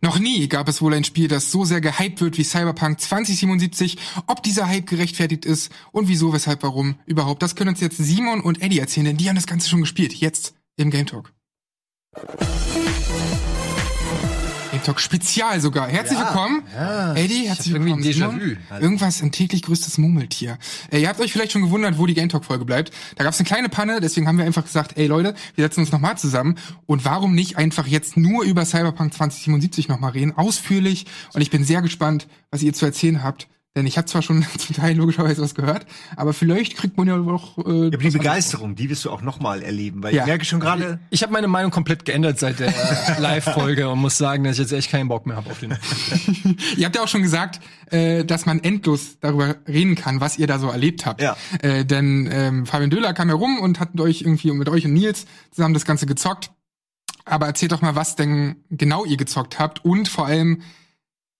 Noch nie gab es wohl ein Spiel, das so sehr gehypt wird wie Cyberpunk 2077. Ob dieser Hype gerechtfertigt ist und wieso, weshalb, warum überhaupt, das können uns jetzt Simon und Eddie erzählen, denn die haben das Ganze schon gespielt. Jetzt im Game Talk. Talk Spezial sogar. Herzlich Ja, willkommen. ja. Eddie, herzlich willkommen. Simon. Irgendwas, ein täglich größtes Murmeltier. Äh, ihr habt euch vielleicht schon gewundert, wo die Game Talk Folge bleibt. Da gab es eine kleine Panne, deswegen haben wir einfach gesagt, ey Leute, wir setzen uns nochmal zusammen. Und warum nicht einfach jetzt nur über Cyberpunk 2077 nochmal reden? Ausführlich. Und ich bin sehr gespannt, was ihr zu erzählen habt. Denn ich habe zwar schon zum Teil logischerweise was gehört, aber vielleicht kriegt man ja auch. Äh, Ja, aber die Begeisterung, die wirst du auch noch mal erleben, weil Ja. ich merke schon gerade, Ich habe meine Meinung komplett geändert seit der Live-Folge und muss sagen, dass ich jetzt echt keinen Bock mehr habe auf den. Ihr habt ja auch schon gesagt, äh, dass man endlos darüber reden kann, was ihr da so erlebt habt. Ja. Äh, denn ähm, Fabian Döhler kam ja rum und hat mit euch irgendwie mit euch und Nils zusammen das Ganze gezockt. Aber erzählt doch mal, was denn genau ihr gezockt habt und vor allem,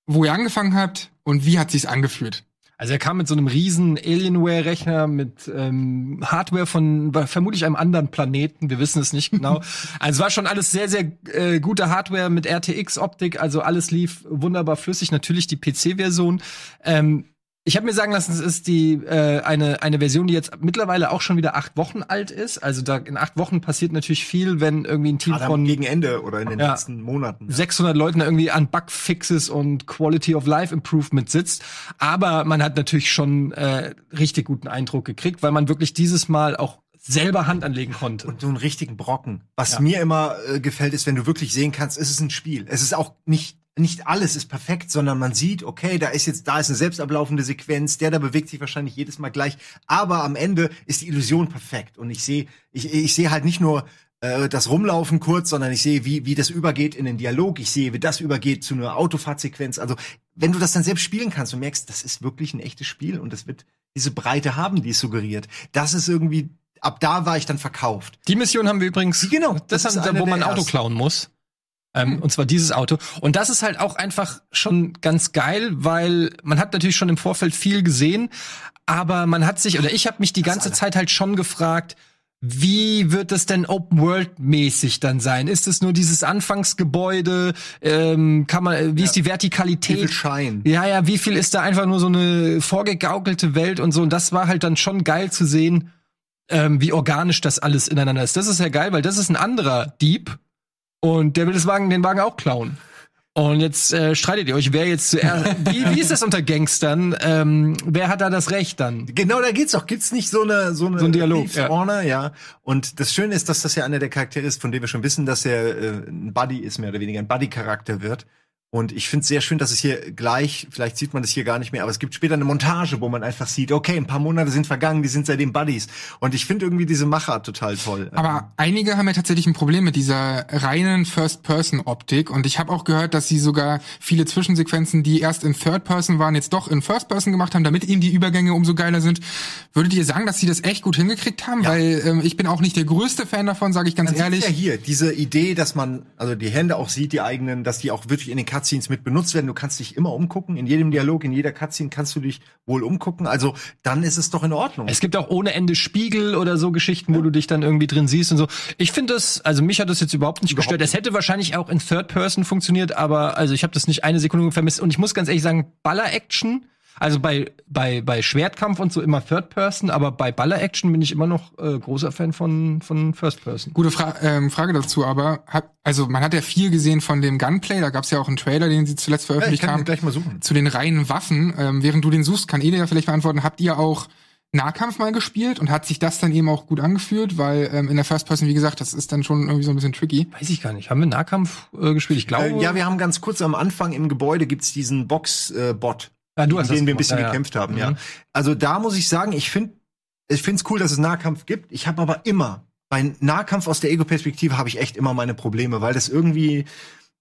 wo ihr angefangen habt und wie hat sich's angefühlt. Also er kam mit so einem riesen Alienware-Rechner mit ähm, Hardware von vermutlich einem anderen Planeten. Wir wissen es nicht genau. also war schon alles sehr, sehr äh, gute Hardware mit RTX-Optik. Also alles lief wunderbar flüssig. Natürlich die PC-Version. Ähm, ich habe mir sagen lassen, es ist die äh, eine eine Version, die jetzt mittlerweile auch schon wieder acht Wochen alt ist. Also da in acht Wochen passiert natürlich viel, wenn irgendwie ein Team gerade von gegen Ende oder in den Ja. letzten Monaten. 600 Leuten irgendwie an Bugfixes und Quality of Life Improvement sitzt. Aber man hat natürlich schon äh, richtig guten Eindruck gekriegt, weil man wirklich dieses Mal auch selber Hand anlegen konnte. Und so einen richtigen Brocken. Was Ja. mir immer äh, gefällt, ist, wenn du wirklich sehen kannst, es ist ein Spiel. Es ist auch nicht nicht alles ist perfekt, sondern man sieht, okay, da ist jetzt da ist eine selbst ablaufende Sequenz, der da bewegt sich wahrscheinlich jedes Mal gleich, aber am Ende ist die Illusion perfekt und ich sehe ich, ich sehe halt nicht nur äh, das Rumlaufen kurz, sondern ich sehe, wie, wie das übergeht in den Dialog. Ich sehe, wie das übergeht zu einer Autofahrtsequenz. Also, wenn du das dann selbst spielen kannst und merkst, das ist wirklich ein echtes Spiel und das wird diese Breite haben, die es suggeriert. Das ist irgendwie, ab da war ich dann verkauft. Die Mission haben wir übrigens, Genau, das, das ist haben, wo man ein Auto klauen muss. Ähm, Und zwar dieses Auto. Und das ist halt auch einfach schon ganz geil, weil man hat natürlich schon im Vorfeld viel gesehen, aber man hat sich, oder ich habe mich die ganze Zeit halt schon gefragt, wie wird es denn Open World mäßig dann sein? Ist es nur dieses Anfangsgebäude? Ähm, kann man, wie ist die Wie Vertikalität? viel Schein. Ja, ja, wie viel ist da einfach nur so eine vorgegaukelte Welt und so. Und das war halt dann schon geil zu sehen, ähm, wie organisch das alles ineinander ist. Das ist ja geil, weil das ist ein anderer Dieb und der will das Wagen, den Wagen auch klauen. Und jetzt äh, streitet ihr euch, wer jetzt zuerst. wie, wie ist das unter Gangstern? Ähm, wer hat da das Recht dann? Genau, da geht's auch. Gibt's nicht so eine so eine So ein Dialog, ja. Ja. Und das Schöne ist, dass das ja einer der Charaktere ist, von dem wir schon wissen, dass er äh, ein Buddy ist, mehr oder weniger ein Buddy-Charakter wird. Und ich finde es sehr schön, dass es hier gleich, vielleicht sieht man das hier gar nicht mehr, aber es gibt später eine Montage, wo man einfach sieht, okay, ein paar Monate sind vergangen, die sind seitdem Buddies. Und ich finde irgendwie diese Machart total toll. Aber einige haben ja tatsächlich ein Problem mit dieser reinen First-Person-Optik. Und ich habe auch gehört, dass sie sogar viele Zwischensequenzen, die erst in Third-Person waren, jetzt doch in First-Person gemacht haben, damit eben die Übergänge umso geiler sind. Würdet ihr sagen, dass sie das echt gut hingekriegt haben? Ja. Weil ähm, ich bin auch nicht der größte Fan davon, sage ich ganz Man ehrlich. ja hier, diese Idee, dass man also die Hände auch sieht, die eigenen, dass die auch wirklich in den Cutscenes mit benutzt werden. Du kannst dich immer umgucken. In jedem Dialog, in jeder Cutscene kannst du dich wohl umgucken. Also dann ist es doch in Ordnung. Es gibt auch ohne Ende Spiegel oder so Geschichten, wo du dich dann irgendwie drin siehst und so. Ich finde das, also mich hat das jetzt überhaupt nicht Überhaupt gestört. Es hätte wahrscheinlich auch in Third Person funktioniert, aber also ich habe das nicht eine Sekunde vermisst. Und ich muss ganz ehrlich sagen, Baller-Action, also bei, bei, bei Schwertkampf und so immer Third Person, aber bei Baller-Action bin ich immer noch äh, großer Fan von, von First Person. Gute Fra ähm, Frage dazu, aber hat, also man hat ja viel gesehen von dem Gunplay. Da gab es ja auch einen Trailer, den sie zuletzt ja, ich veröffentlicht kann haben. den gleich mal suchen. zu den reinen Waffen. Ähm, während du den suchst, kann Ede ja vielleicht beantworten, habt ihr auch Nahkampf mal gespielt und hat sich das dann eben auch gut angeführt, weil ähm, in der First Person, wie gesagt, das ist dann schon irgendwie so ein bisschen tricky. Weiß ich gar nicht. Haben wir Nahkampf äh, gespielt? Ich glaube. Äh, ja, wir haben ganz kurz am Anfang im Gebäude gibt's diesen Box-Bot, Ah, du hast den wir ein bisschen Ja, ja. gekämpft haben. Ja. Mhm. Also da muss ich sagen, ich finde, ich finde es cool, dass es Nahkampf gibt. Ich habe aber immer bei Nahkampf aus der Ego-Perspektive habe ich echt immer meine Probleme, weil das irgendwie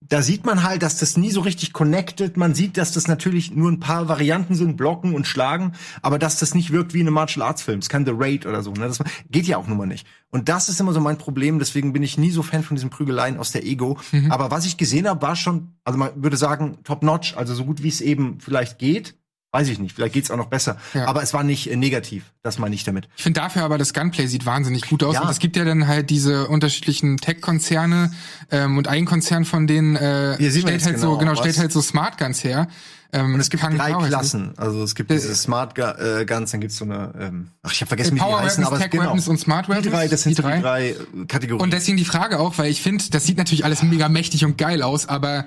da sieht man halt, dass das nie so richtig connected. Man sieht, dass das natürlich nur ein paar Varianten sind, blocken und schlagen, aber dass das nicht wirkt wie eine Martial Arts Film. Es kann The Raid oder so. Ne? Das geht ja auch nun mal nicht. Und das ist immer so mein Problem. Deswegen bin ich nie so Fan von diesen Prügeleien aus der Ego. Mhm. Aber was ich gesehen habe, war schon, also man würde sagen, top notch. Also so gut wie es eben vielleicht geht. Weiß ich nicht. Vielleicht geht's auch noch besser. Ja. Aber es war nicht äh, negativ. Das meine ich damit. Ich finde dafür aber das Gunplay sieht wahnsinnig gut aus. Ja. Und es gibt ja dann halt diese unterschiedlichen Tech-Konzerne ähm, und ein Konzern von denen äh, stellt halt so genau, genau stellt halt so Smart Guns her. Ähm, Und es gibt drei Klassen. Also es gibt diese Smart äh, Guns, dann gibt's so eine, ähm, ach ich habe vergessen, wie die Power heißen, Weapons, aber Tech genau. Weapons und Smart Weapons. Die drei, das sind Die die drei. drei, äh, Kategorien. Und deswegen die Frage auch, weil ich finde, das sieht natürlich alles mega mächtig und geil aus, aber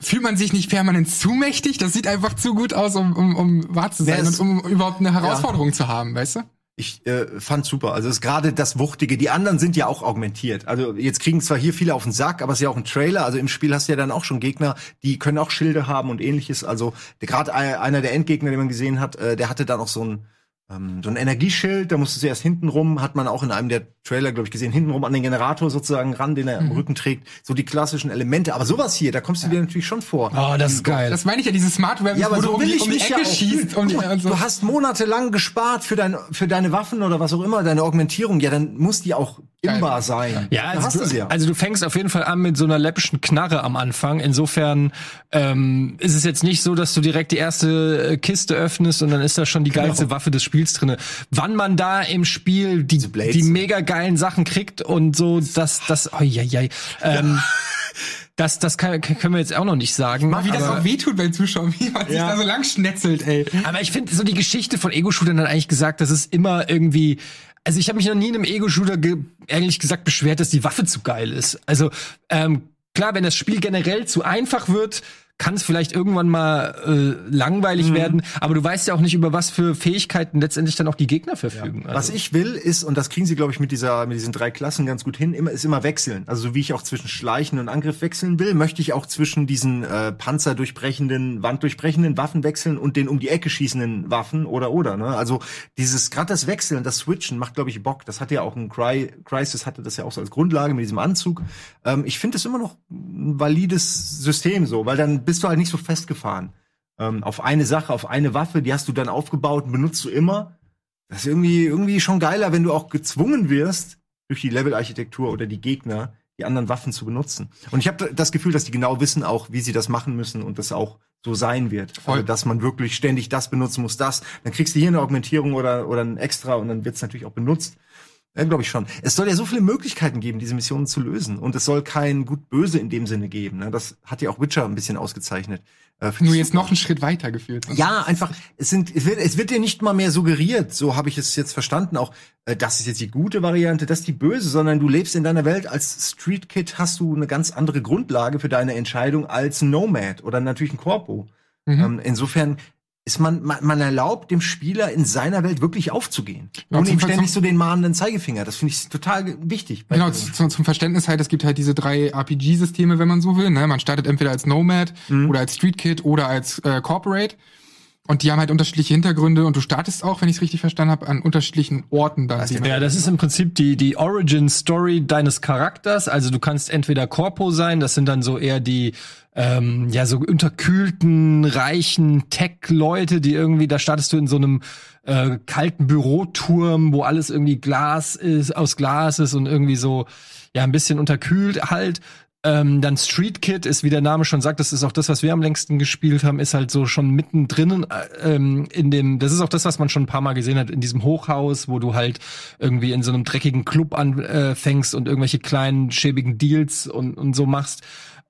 fühlt man sich nicht permanent zu mächtig? Das sieht einfach zu gut aus, um, um, um wahr zu sein und um überhaupt eine Herausforderung zu haben, weißt du? Ich äh, fand super. Also es ist gerade das Wuchtige. Die anderen sind ja auch augmentiert. Also jetzt kriegen zwar hier viele auf den Sack, aber es ist ja auch ein Trailer. Also im Spiel hast du ja dann auch schon Gegner, die können auch Schilde haben und ähnliches. Also gerade einer der Endgegner, den man gesehen hat, äh, der hatte dann auch so ein ähm, so ein Energieschild. Da musstest du erst hintenrum, hat man auch in einem der Trailer, glaube ich, gesehen, hintenrum an den Generator sozusagen ran, den er am Rücken trägt. So die klassischen Elemente. Aber sowas hier, da kommst du dir natürlich schon vor. Oh, das ist geil. Das meine ich ja, diese Smart Weapons, Ja, aber wo du so um will die, ich um die mich ja Ecke auch schießt. fühlen. Um die, Guck mal, also. Du hast monatelang gespart für, dein, für deine Waffen oder was auch immer, deine Augmentierung. Ja, dann muss die auch Imbar sein. Ja, also, du ja. also du fängst auf jeden Fall an mit so einer läppischen Knarre am Anfang. Insofern ähm, ist es jetzt nicht so, dass du direkt die erste äh, Kiste öffnest und dann ist da schon die geilste Waffe des Spiels drinne. Wann man da im Spiel die, die mega geilen Sachen kriegt und so, das, das, oh, ja, ja, ähm, das, das kann, können wir jetzt auch noch nicht sagen. Wie das auch wehtut beim Zuschauen, wie man sich Ja. da so lang schnetzelt, ey. Aber ich finde so die Geschichte von Ego-Shootern hat eigentlich gesagt, das ist immer irgendwie. Also ich habe mich noch nie in einem Ego-Shooter ge ehrlich gesagt beschwert, dass die Waffe zu geil ist. Also ähm, klar, wenn das Spiel generell zu einfach wird, kann es vielleicht irgendwann mal äh, langweilig werden. Aber du weißt ja auch nicht, über was für Fähigkeiten letztendlich dann auch die Gegner verfügen. Was Also, ich will, ist, und das kriegen sie, glaube ich, mit dieser, mit diesen drei Klassen ganz gut hin, immer, ist immer wechseln. Also so wie ich auch zwischen Schleichen und Angriff wechseln will, möchte ich auch zwischen diesen äh, panzerdurchbrechenden, wanddurchbrechenden Waffen wechseln und den um die Ecke schießenden Waffen oder oder. Ne? Also dieses, gerade das Wechseln, das Switchen macht, glaube ich, Bock. Das hatte ja auch ein Cry, Crisis hatte das ja auch so als Grundlage mit diesem Anzug. Ähm, ich finde es immer noch ein valides System so, weil dann bist du halt nicht so festgefahren. Ähm, auf eine Sache, auf eine Waffe, die hast du dann aufgebaut und benutzt du immer. Das ist irgendwie, irgendwie schon geiler, wenn du auch gezwungen wirst, durch die Levelarchitektur oder die Gegner, die anderen Waffen zu benutzen. Und ich habe das Gefühl, dass die genau wissen auch, wie sie das machen müssen und das auch so sein wird. Voll. Also, dass man wirklich ständig das benutzen muss, das. Dann kriegst du hier eine Augmentierung oder, oder ein Extra und dann wird es natürlich auch benutzt. Ja, glaube ich schon. Es soll ja so viele Möglichkeiten geben, diese Missionen zu lösen. Und es soll kein Gut-Böse in dem Sinne geben. Ne? Das hat ja auch Witcher ein bisschen ausgezeichnet. Äh, Nur jetzt noch einen Schritt weiter geführt. Ja, einfach, es sind, es wird, es wird dir nicht mal mehr suggeriert, so habe ich es jetzt verstanden, auch, äh, das ist jetzt die gute Variante, das ist die böse, sondern du lebst in deiner Welt als Street Kid, hast du eine ganz andere Grundlage für deine Entscheidung als Nomad oder natürlich ein Corpo. Mhm. Ähm, insofern ist man, man, man erlaubt dem Spieler in seiner Welt wirklich aufzugehen. Ja, ohne zum ihm ständig so den mahnenden Zeigefinger. Das finde ich total wichtig. Genau, zu, zum Verständnis halt, es gibt halt diese drei RPG-Systeme, wenn man so will. Ne? Man startet entweder als Nomad Mhm. oder als Street Kid oder als äh, Corporate. Und die haben halt unterschiedliche Hintergründe und du startest auch, wenn ich es richtig verstanden habe, an unterschiedlichen Orten dann. Also, Ja, das ist im Prinzip die, die Origin-Story deines Charakters. Also du kannst entweder Corpo sein, das sind dann so eher die ähm, ja so unterkühlten, reichen Tech-Leute, die irgendwie, da startest du in so einem äh, kalten Büroturm, wo alles irgendwie Glas ist, aus Glas ist und irgendwie so ja ein bisschen unterkühlt halt. Ähm, dann Street Kid ist, wie der Name schon sagt, das ist auch das, was wir am längst gespielt haben, ist halt so schon mittendrin äh, ähm, in dem, das ist auch das, was man schon ein paar Mal gesehen hat, in diesem Hochhaus, wo du halt irgendwie in so einem dreckigen Club anfängst und irgendwelche kleinen, schäbigen Deals und, und so machst.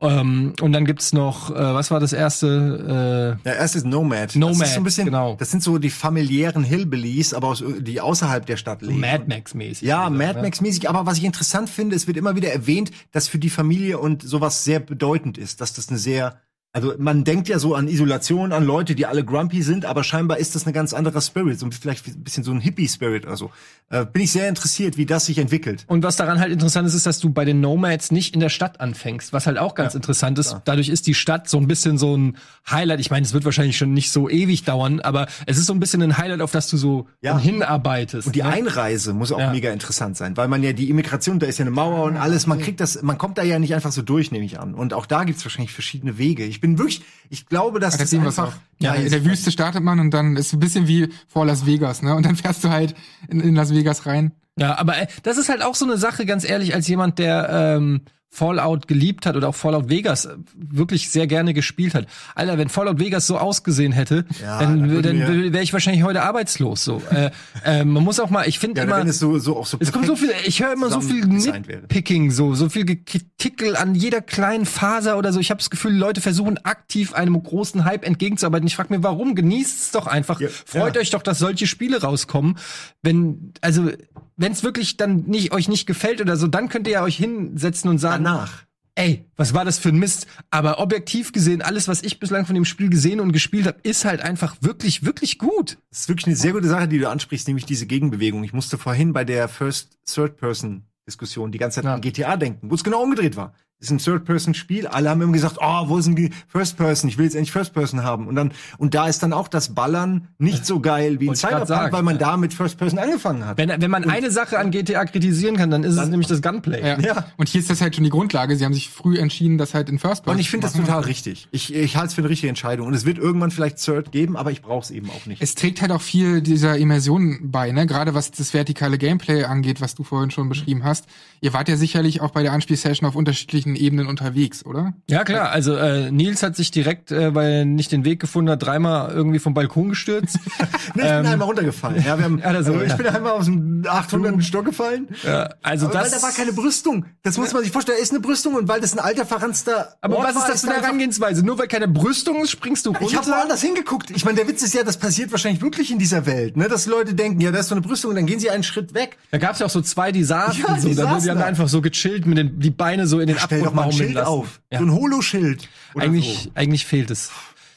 Ähm, und dann gibt's noch, äh, was war das erste? Äh, Ja, erst ist Nomad. das Nomad, ist so ein bisschen, genau. Das sind so die familiären Hillbillies, aber aus, die außerhalb der Stadt leben. Mad Max-mäßig. Ja, wieder, Mad ne? Max-mäßig. Aber was ich interessant finde, es wird immer wieder erwähnt, dass für die Familie und sowas sehr bedeutend ist, dass das eine sehr also man denkt ja so an Isolation, an Leute, die alle grumpy sind, aber scheinbar ist das eine ganz anderer Spirit, so vielleicht ein bisschen so ein Hippie-Spirit oder so. Äh, bin ich sehr interessiert, wie das sich entwickelt. Und was daran halt interessant ist, ist, dass du bei den Nomads nicht in der Stadt anfängst, was halt auch ganz interessant ist. Dadurch ist die Stadt so ein bisschen so ein Highlight. Ich meine, es wird wahrscheinlich schon nicht so ewig dauern, aber es ist so ein bisschen ein Highlight, auf das du so Ja. hinarbeitest. Und die ne? Einreise muss auch Ja. mega interessant sein, weil man ja die Immigration, da ist ja eine Mauer und alles, man kriegt das, man kommt da ja nicht einfach so durch, nehme ich an. Und auch da gibt's wahrscheinlich verschiedene Wege. Ich bin wirklich, ich glaube, dass Ah, das das einfach, auch. Ja, in der Wüste startet man und dann ist ein bisschen wie vor Las Vegas, ne? Und dann fährst du halt in, in Las Vegas rein. Ja, aber äh, das ist halt auch so eine Sache, ganz ehrlich, als jemand, der ähm, Fallout geliebt hat oder auch Fallout Vegas äh, wirklich sehr gerne gespielt hat. Alter, wenn Fallout Vegas so ausgesehen hätte, Ja, dann, dann dann wäre ich wahrscheinlich heute arbeitslos. So, äh, äh, man muss auch mal, ich finde Ja, immer, es so, so so es kommt so viel, ich höre immer so viel. Nitpicking, so, so viel Getickel an jeder kleinen Faser oder so. Ich habe das Gefühl, Leute versuchen aktiv einem großen Hype entgegenzuarbeiten. Ich frage mir, warum? Genießt es doch einfach. Ja, Freut euch doch, dass solche Spiele rauskommen. Wenn, also, wenn es wirklich dann nicht, euch nicht gefällt oder so, dann könnt ihr ja euch hinsetzen und sagen, Danach. ey, was war das für ein Mist? Aber objektiv gesehen, alles, was ich bislang von dem Spiel gesehen und gespielt habe, ist halt einfach wirklich, wirklich gut. Das ist wirklich eine sehr gute Sache, die du ansprichst, nämlich diese Gegenbewegung. Ich musste vorhin bei der First Third Person Diskussion die ganze Zeit Ja. an GTA denken, wo es genau umgedreht war. Das ist ein Third-Person-Spiel. Alle haben immer gesagt, oh, wo ist denn die First-Person? Ich will jetzt endlich First-Person haben. Und dann, und da ist dann auch das Ballern nicht so geil wie in Cyberpunk, sagen, weil man ja. da mit First-Person angefangen hat. Wenn, wenn man eine Sache an GTA kritisieren kann, dann ist es Dann- nämlich das Gunplay. Ja. Ja. Und hier ist das halt schon die Grundlage. Sie haben sich früh entschieden, das halt in First Person Und ich finde das total richtig. Ich, ich halte es für eine richtige Entscheidung. Und es wird irgendwann vielleicht Third geben, aber ich brauche es eben auch nicht. Es trägt halt auch viel dieser Immersion bei, ne? Gerade was das vertikale Gameplay angeht, was du vorhin schon beschrieben hast. Ihr wart ja sicherlich auch bei der Anspielsession auf unterschiedlichen Ebenen unterwegs, oder? Ja, klar. Also äh, Nils hat sich direkt, äh, weil er nicht den Weg gefunden hat, dreimal irgendwie vom Balkon gestürzt. Nee, ich bin einmal runtergefallen. Ja, wir haben, Ja, so, also, ich ja. bin einmal aus dem 800. Stock gefallen. ja, also Aber das. weil da war keine Brüstung. Das muss man sich vorstellen. Da ist eine Brüstung und weil das ein alter verranzter aber Ort was ist das für eine Herangehensweise? Nur weil keine Brüstung ist, springst du runter? Ich habe woanders hingeguckt. Ich meine, der Witz ist ja, das passiert wahrscheinlich wirklich in dieser Welt, ne? Dass Leute denken, ja, da ist so eine Brüstung und dann gehen sie einen Schritt weg. Da gab's ja auch so zwei, die saßen Ja, so, die da, saßen die haben da. einfach so gechillt mit den die Beine so in den Stell Abgrund doch mal ein Schild lassen. auf. Ja. So ein Holoschild. eigentlich, so. eigentlich fehlt es.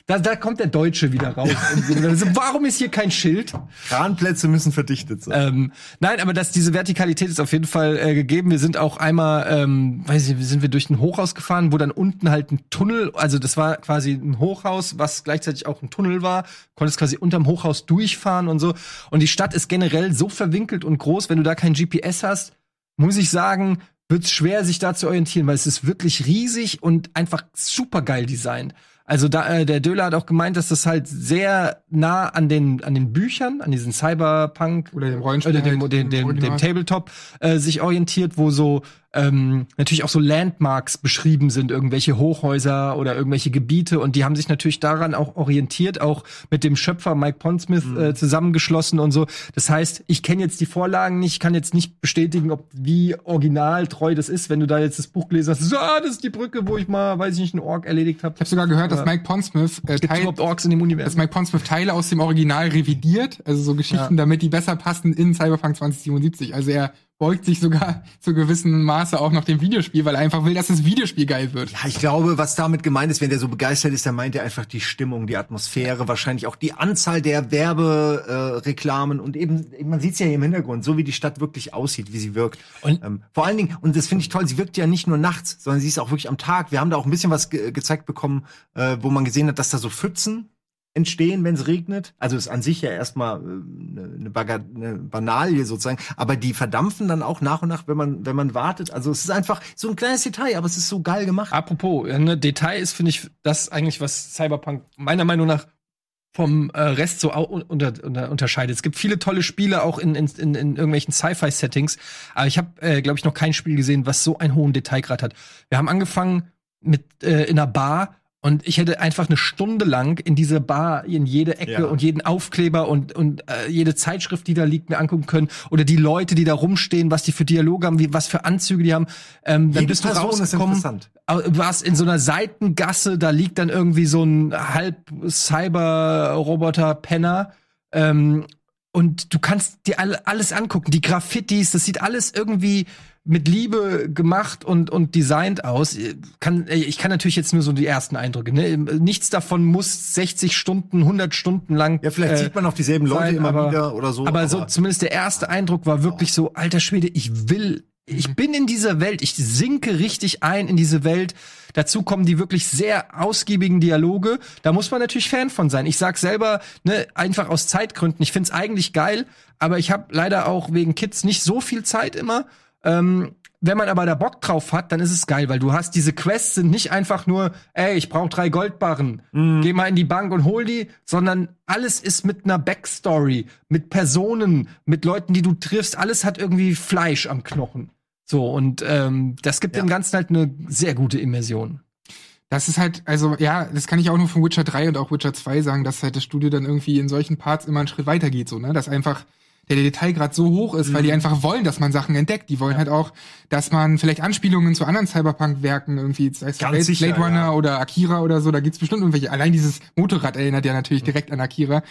Da, da kommt der Deutsche wieder raus. Also, warum ist hier kein Schild? Kranplätze müssen verdichtet sein. Ähm, nein, aber dass diese Vertikalität ist auf jeden Fall äh, gegeben. Wir sind auch einmal, ähm, weiß ich, sind wir durch ein Hochhaus gefahren, wo dann unten halt ein Tunnel, also das war quasi ein Hochhaus, was gleichzeitig auch ein Tunnel war. Konntest quasi unterm Hochhaus durchfahren und so. Und die Stadt ist generell so verwinkelt und groß, wenn du da kein GPS hast, muss ich sagen, wird's schwer, sich da zu orientieren, weil es ist wirklich riesig und einfach super geil designt. Also da, äh, der Döler hat auch gemeint, dass das halt sehr nah an den an den Büchern, an diesen Cyberpunk Oder dem Rollenspiel oder dem, halt, dem, dem, dem Original. Tabletop äh, sich orientiert, wo so ähm, natürlich auch so Landmarks beschrieben sind, irgendwelche Hochhäuser oder irgendwelche Gebiete und die haben sich natürlich daran auch orientiert, auch mit dem Schöpfer Mike Pondsmith Mhm. äh, zusammengeschlossen und so. Das heißt, ich kenne jetzt die Vorlagen nicht, kann jetzt nicht bestätigen, ob wie originaltreu das ist, wenn du da jetzt das Buch gelesen hast. So, ah, das ist die Brücke, wo ich mal, weiß ich nicht, einen Ork erledigt habe. Ich habe sogar gehört, dass Mike Pondsmith äh, Teil, Orks in dem dass Universum? Mike Pondsmith Teile aus dem Original revidiert, also so Geschichten, damit die besser passen in Cyberpunk 2077. Also er beugt sich sogar zu gewissen Maße auch noch dem Videospiel, weil er einfach will, dass das Videospiel geil wird. Ja, ich glaube, was damit gemeint ist, wenn der so begeistert ist, dann meint er einfach die Stimmung, die Atmosphäre, wahrscheinlich auch die Anzahl der Werbereklamen äh, und eben, man sieht's ja hier im Hintergrund, so wie die Stadt wirklich aussieht, wie sie wirkt. Und- ähm, vor allen Dingen, und das finde ich toll, sie wirkt ja nicht nur nachts, sondern sie ist auch wirklich am Tag. Wir haben da auch ein bisschen was ge gezeigt bekommen, äh, wo man gesehen hat, dass da so Pfützen entstehen, wenn es regnet. Also ist an sich ja erstmal eine äh, ne Baga- ne Banalie sozusagen, aber die verdampfen dann auch nach und nach, wenn man wenn man wartet. Also es ist einfach so ein kleines Detail, aber es ist so geil gemacht. Apropos, äh, ne, Detail ist, finde ich, das eigentlich, was Cyberpunk meiner Meinung nach vom äh, Rest so unter, unter, unterscheidet. Es gibt viele tolle Spiele auch in, in, in, in irgendwelchen Sci-Fi-Settings, aber ich habe, äh, glaube ich, noch kein Spiel gesehen, was so einen hohen Detailgrad hat. Wir haben angefangen mit äh, in einer Bar und ich hätte einfach eine Stunde lang in diese Bar, in jede Ecke Ja. und jeden Aufkleber und, und äh, jede Zeitschrift, die da liegt, mir angucken können. Oder die Leute, die da rumstehen, was die für Dialoge haben, wie, was für Anzüge die haben. Ähm, dann Jede bist du Person ist rausgekommen warst in so einer Seitengasse, da liegt dann irgendwie so ein halb Cyber-Roboter-Penner. Ähm, und du kannst dir all, alles angucken. Die Graffitis, das sieht alles irgendwie mit Liebe gemacht und, und designt aus. Kann, ich kann natürlich jetzt nur so die ersten Eindrücke. Ne? Nichts davon muss 60 Stunden, 100 Stunden lang. Ja, vielleicht äh, sieht man auch dieselben Leute sein, immer aber- wieder oder so. aber so zumindest der erste Eindruck war wirklich so, alter Schwede, ich will, ich bin in dieser Welt, ich sinke richtig ein in diese Welt. Dazu kommen die wirklich sehr ausgiebigen Dialoge. Da muss man natürlich Fan von sein. Ich sag selber, ne, einfach aus Zeitgründen, ich find's eigentlich geil, aber ich habe leider auch wegen Kids nicht so viel Zeit immer. Ähm, wenn man aber da Bock drauf hat, dann ist es geil, weil du hast diese Quests sind nicht einfach nur, ey, ich brauche drei Goldbarren, geh mal in die Bank und hol die, sondern alles ist mit einer Backstory, mit Personen, mit Leuten, die du triffst, alles hat irgendwie Fleisch am Knochen. So, und ähm, das gibt Ja. dem Ganzen halt eine sehr gute Immersion. Das ist halt, also ja, das kann ich auch nur von Witcher 3 und auch Witcher 2 sagen, dass halt das Studio dann irgendwie in solchen Parts immer einen Schritt weiter geht, so, ne? Dass einfach der Detailgrad so hoch ist, weil Mhm. die einfach wollen, dass man Sachen entdeckt. Die wollen halt auch, dass man vielleicht Anspielungen zu anderen Cyberpunk-Werken irgendwie, sei es Blade, sicher, Blade Runner ja. oder Akira oder so, da gibt's bestimmt irgendwelche. Allein dieses Motorrad erinnert ja natürlich Mhm. direkt an Akira.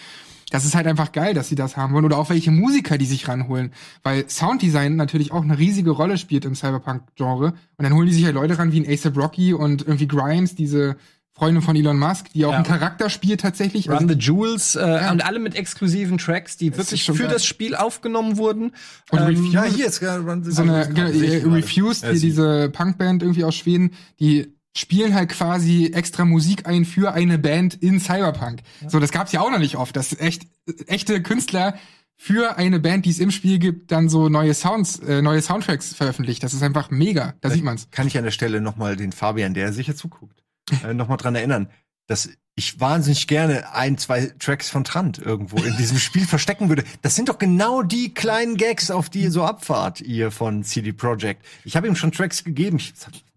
Das ist halt einfach geil, dass sie das haben wollen. Oder auch welche Musiker, die sich ranholen. Weil Sounddesign natürlich auch eine riesige Rolle spielt im Cyberpunk-Genre. Und dann holen die sich halt Leute ran wie ein ASAP Rocky und irgendwie Grimes, diese Freundin von Elon Musk, die auch Ja. einen Charakter spielt tatsächlich. Run Also, the Jewels äh, und alle mit exklusiven Tracks, die wirklich ist schon für geil. das Spiel aufgenommen wurden. Und Ähm, Ja, hier ist Run the so eine genau. Refused, Ja, hier sie- diese Punkband irgendwie aus Schweden, die spielen halt quasi extra Musik ein für eine Band in Cyberpunk. So, das gab's ja auch noch nicht oft, dass echt echte Künstler für eine Band, die es im Spiel gibt, dann so neue Sounds, äh, neue Soundtracks veröffentlicht. Das ist einfach mega. Da sieht man's. Kann ich an der Stelle noch mal den Fabian, der sicher zuguckt, äh, noch mal dran erinnern, dass ich wahnsinnig gerne ein, zwei Tracks von Trant irgendwo in diesem Spiel verstecken würde. Das sind doch genau die kleinen Gags, auf die ihr so abfahrt, ihr von CD Projekt. Ich habe ihm schon Tracks gegeben. Ich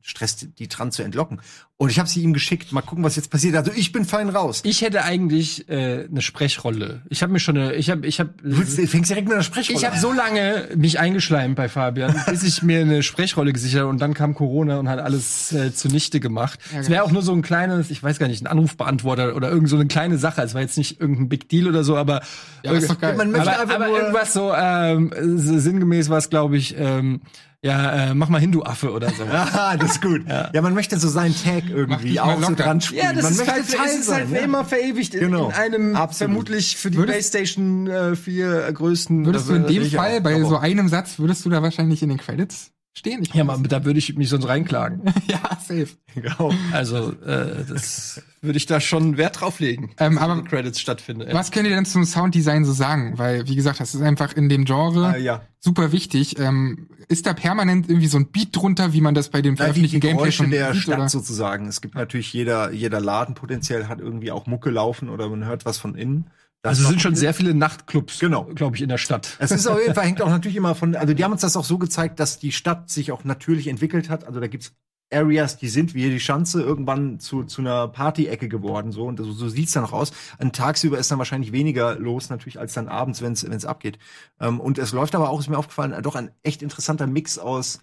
Stress, die Trant zu entlocken. Und ich habe sie ihm geschickt. Mal gucken, was jetzt passiert. Also ich bin fein raus. ich hätte eigentlich äh, eine Sprechrolle. Ich habe mir schon eine, ich habe, ich habe, Du willst, fängst direkt mit einer Sprechrolle ich habe so lange mich eingeschleimt bei Fabian, bis ich mir eine Sprechrolle gesichert habe und dann kam Corona und hat alles äh, zunichte gemacht. Es wäre auch nur so ein kleines, ich weiß gar nicht, ein Anrufbeantworter oder irgend so eine kleine Sache. Es war jetzt nicht irgendein Big Deal oder so, aber Ja, ist doch geil. Man möchte aber, einfach aber nur- irgendwas so ähm, sinngemäß war es, glaube ich. Ähm, ja, äh, mach mal Hindu Affe oder so. Ah, das ist gut. Ja. man möchte so seinen Tag irgendwie auch so dran spielen. Ja, das man ist möchte halt, Teil ist sein, halt ja. für immer verewigt in, Genau. in einem Absolut. vermutlich für die Würdest- PlayStation äh, 4 größten. Würdest du in dem Fall auch, bei aber- so einem Satz, würdest du da wahrscheinlich in den Credits stehen? Ich ja, man, da würde ich mich sonst reinklagen. ja, safe. Genau. Also, äh, das würde ich da schon Wert drauf legen. Ähm, aber die Credits stattfinden. Was könnt ihr denn zum Sounddesign so sagen? Weil, wie gesagt, das ist einfach in dem Genre Ah, ja. super wichtig. Ähm, ist da permanent irgendwie so ein Beat drunter, wie man das bei dem veröffentlichten die Gameplay Geräusche schon der sieht? Stadt Oder? sozusagen. Es gibt natürlich jeder, jeder Laden potenziell hat irgendwie auch Mucke laufen oder man hört was von innen. Das Also es sind schon sehr viele Nachtclubs, Genau. glaube ich, in der Stadt. Es ist auf jeden Fall, hängt auch natürlich immer von, also die haben uns das auch so gezeigt, dass die Stadt sich auch natürlich entwickelt hat. Also da gibt's Areas, die sind wie hier die Schanze irgendwann zu, zu einer Party-Ecke geworden, so. Und so, so sieht's dann auch aus. Und tagsüber ist dann wahrscheinlich weniger los, natürlich, als dann abends, wenn's wenn's abgeht. Ähm, und es läuft aber auch, ist mir aufgefallen, doch ein echt interessanter Mix aus,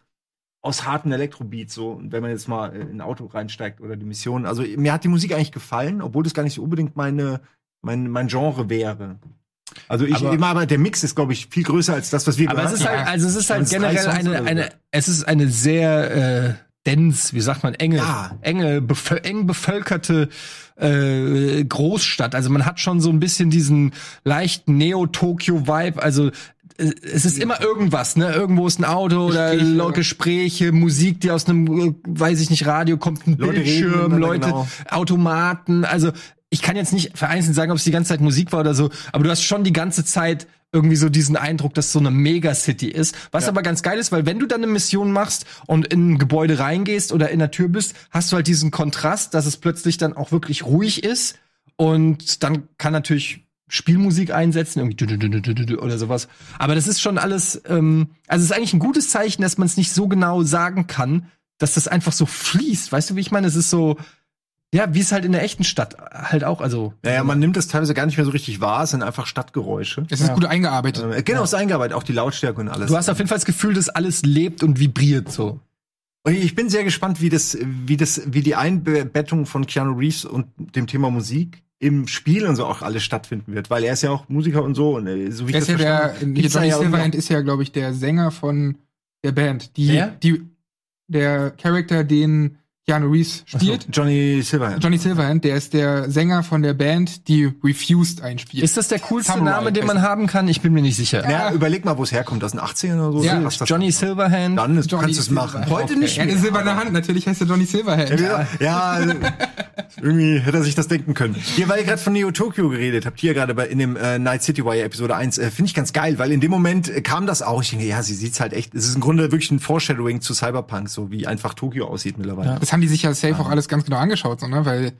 aus harten Elektrobeats, so. Und wenn man jetzt mal äh, in ein Auto reinsteigt oder die Mission. Also mir hat die Musik eigentlich gefallen, obwohl das gar nicht so unbedingt meine, mein, mein Genre wäre. Also ich Aber- immer, aber der Mix ist, glaube ich, viel größer als das, was wir Aber es ist haben. halt, also es ist halt generell eine, eine, es ist eine sehr äh, dense, wie sagt man, enge, Ja. enge, bevö eng bevölkerte äh, Großstadt. Also man hat schon so ein bisschen diesen leichten Neo-Tokyo-Vibe. Also äh, es ist immer irgendwas, ne? Irgendwo ist ein Auto oder Gespräche. Gespräche, Gespräche Musik, die aus einem, äh, weiß ich nicht, Radio kommt, ein Leute reden Bildschirm, miteinander, Leute, genau. Automaten. Also ich kann jetzt nicht vereinzelt sagen, ob es die ganze Zeit Musik war oder so, aber du hast schon die ganze Zeit irgendwie so diesen Eindruck, dass es so eine Megacity ist. Was aber ganz geil ist, weil wenn du dann eine Mission machst und in ein Gebäude reingehst oder in der Tür bist, hast du halt diesen Kontrast, dass es plötzlich dann auch wirklich ruhig ist und dann kann natürlich Spielmusik einsetzen, irgendwie oder sowas. Aber das ist schon alles, ähm, also es ist eigentlich ein gutes Zeichen, dass man es nicht so genau sagen kann, dass das einfach so fließt. Weißt du, wie ich meine? Es ist so, ja, wie es halt in der echten Stadt halt auch, also. Naja, man nimmt das teilweise gar nicht mehr so richtig wahr, es sind einfach Stadtgeräusche. Es ist gut eingearbeitet. Äh, Genau, es ist eingearbeitet, auch die Lautstärke und alles. Du hast auf jeden Fall das Gefühl, dass alles lebt und vibriert so. Und ich bin sehr gespannt, wie das, wie das, wie die Einbettung von Keanu Reeves und dem Thema Musik im Spiel und so auch alles stattfinden wird, weil er ist ja auch Musiker und so und äh, so wie Der ich ist ja das der, gibt's da Johnny ja Silverhand ist ja, glaube ich, der Sänger von der Band. Die, Wer? die, der Charakter, den Keanu Reeves spielt. auch- Johnny Silverhand. Johnny Silverhand, der ist der Sänger von der Band, die Refused einspielt. Ist das der coolste Samurai Name, den man haben kann? Ich bin mir nicht sicher. Ja, überleg mal, wo es herkommt, aus den 80ern oder so. Ja, das- Johnny Silverhand. Dann ist, Johnny kannst du es machen. Silverhand. Heute nicht Er hat mehr. eine silberne Hand, natürlich heißt er Johnny Silverhand. Ja, ja, äh, irgendwie hätte er sich das denken können. Hier, weil ihr gerade von Neo Tokyo geredet habt, hier gerade bei in dem äh, Night City Wire Episode 1, äh, finde ich ganz geil, weil in dem Moment äh, kam das auch. Ich denke, ja, sie sieht's halt echt. Es ist im Grunde wirklich ein Foreshadowing zu Cyberpunk, so wie einfach Tokio aussieht mittlerweile. Das haben die sich ja safe auch alles ganz genau angeschaut, so, ne? Weil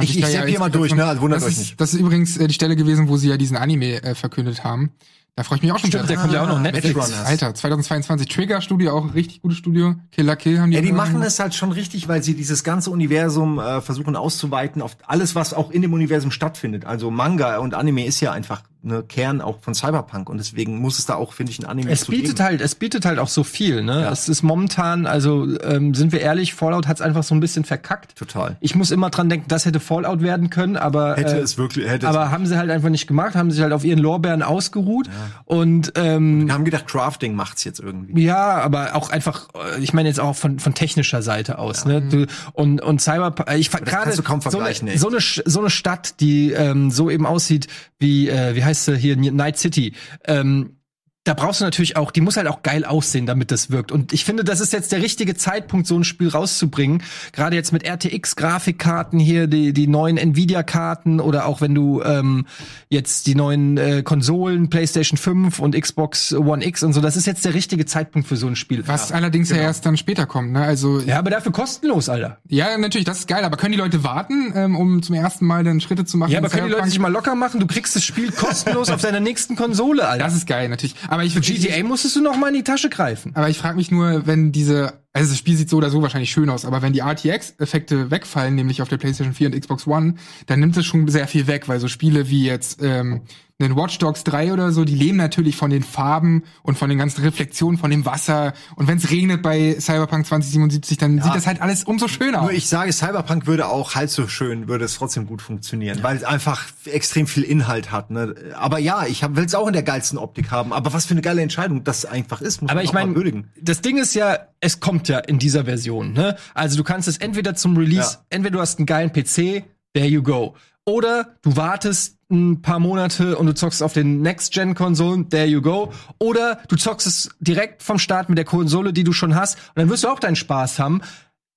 Ich- ich zapp hier mal durch, ne? Also wundert das euch ist, nicht. Das ist übrigens äh, die Stelle gewesen, wo sie ja diesen Anime äh, verkündet haben. Da freue ich mich auch schon Stimmt, der kommt ja auch noch Magic Netflix. Runners. Alter, 2022 Trigger Studio, auch ein richtig gutes Studio. Killer Kill haben die. Ja, die machen es halt schon richtig, weil sie dieses ganze Universum äh, versuchen auszuweiten auf alles, was auch in dem Universum stattfindet. Also Manga und Anime ist ja einfach ne Kern auch von Cyberpunk und deswegen muss es da auch, finde ich, ein Anime Es bietet geben. halt, es bietet halt auch so viel, ne? Ja. Es ist momentan, also ähm, sind wir ehrlich, Fallout hat's einfach so ein bisschen verkackt. Total. Ich muss immer dran denken, das hätte Fallout werden können, aber Hätte äh, es wirklich, hätte aber haben sie halt einfach nicht gemacht, haben sich halt auf ihren Lorbeeren ausgeruht und ähm, es, haben gedacht, Crafting macht's jetzt irgendwie. ja, aber auch einfach, äh, ich meine jetzt auch von, von technischer Seite aus, ne? Du, und und Cyberpunk, ich ver- gerade so, eine, so eine so eine Stadt, die ähm, so eben aussieht wie äh, wie heißt sie hier Night City. Ähm, da brauchst du natürlich auch, die muss halt auch geil aussehen, damit das wirkt. Und ich finde, das ist jetzt der richtige Zeitpunkt, so ein Spiel rauszubringen. Gerade jetzt mit RTX-Grafikkarten hier, die, die neuen Nvidia-Karten oder auch wenn du ähm, jetzt die neuen äh, Konsolen, PlayStation 5 und Xbox One X und so, das ist jetzt der richtige Zeitpunkt für so ein Spiel. Was allerdings ja erst dann später kommt, ne? Also Ja, aber dafür kostenlos, Alter. ja, natürlich, das ist geil, aber können die Leute warten, ähm, um zum ersten Mal dann Schritte zu machen? Ja, aber können die Leute sich mal locker machen? Du kriegst das Spiel kostenlos auf deiner nächsten Konsole, Alter. Das ist geil, natürlich. Aber ich Für GTA musstest du noch mal in die Tasche greifen. Aber ich frage mich nur, wenn diese, also das Spiel sieht so oder so wahrscheinlich schön aus, aber wenn die RTX-Effekte wegfallen, nämlich auf der PlayStation 4 und Xbox One, dann nimmt es schon sehr viel weg, weil so Spiele wie jetzt ähm, einen Watch Dogs 3 oder so, die leben natürlich von den Farben und von den ganzen Reflexionen von dem Wasser. Und wenn es regnet bei Cyberpunk 2077, dann sieht das halt alles umso schöner Nur aus. ich sage, Cyberpunk würde auch halb so schön, würde es trotzdem gut funktionieren, weil es einfach extrem viel Inhalt hat. Ne? Aber ja, ich will es auch in der geilsten Optik haben. Aber was für eine geile Entscheidung das einfach ist, muss Aber man ich auch mal meine, würdigen. das Ding ist ja, es kommt ja in dieser Version. Ne? Also du kannst es entweder zum Release, Ja. entweder du hast einen geilen PC, there you go. Oder du wartest ein paar Monate und du zockst auf den Next-Gen-Konsolen, there you go. Oder du zockst es direkt vom Start mit der Konsole, die du schon hast, und dann wirst du auch deinen Spaß haben.